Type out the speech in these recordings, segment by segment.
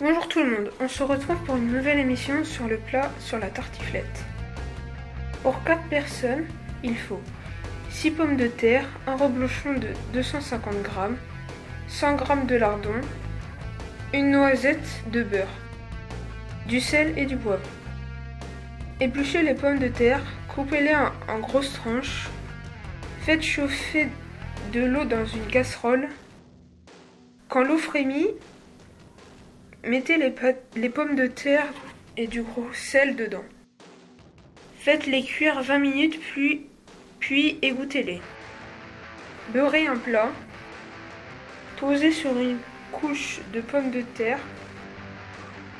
Bonjour tout le monde, on se retrouve pour une nouvelle émission sur le plat sur la tartiflette. Pour 4 personnes, il faut 6 pommes de terre, un reblochon de 250 g, 100 g de lardon, une noisette de beurre, du sel et du poivre. Épluchez les pommes de terre, coupez-les en, en grosses tranches, faites chauffer de l'eau dans une casserole. Quand l'eau frémit, Mettez les, pommes de terre et du gros sel dedans. Faites-les cuire 20 minutes puis, puis égouttez-les. Beurrez un plat. Posez sur une couche de pommes de terre,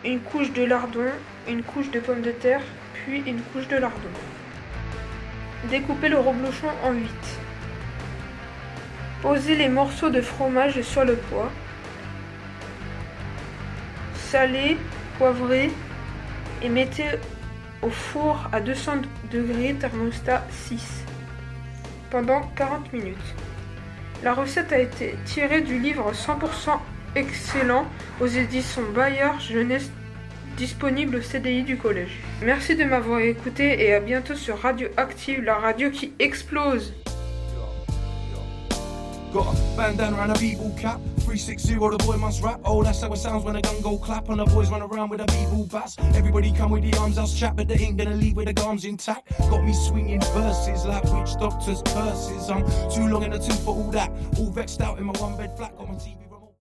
une couche de lardon, une couche de pommes de terre, puis une couche de lardon. Découpez le reblochon en 8. Posez les morceaux de fromage sur le poids salé, poivré et mettez au four à 200 degrés thermostat 6 pendant 40 minutes. La recette a été tirée du livre 100% excellent aux éditions Bayer Jeunesse disponible au CDI du collège. Merci de m'avoir écouté et à bientôt sur Radio Active, la radio qui explose. Got a bandana and a b-ball cap. 360, the boy must rap. Oh, that's how it sounds when a gun go clap. And the boys run around with a b-ball bass. Everybody come with the arms out chat, but they ain't gonna leave with the gums intact. Got me swinging verses like witch doctors' curses. I'm too long in the tooth for all that. All vexed out in my one bed flat. Got my TV.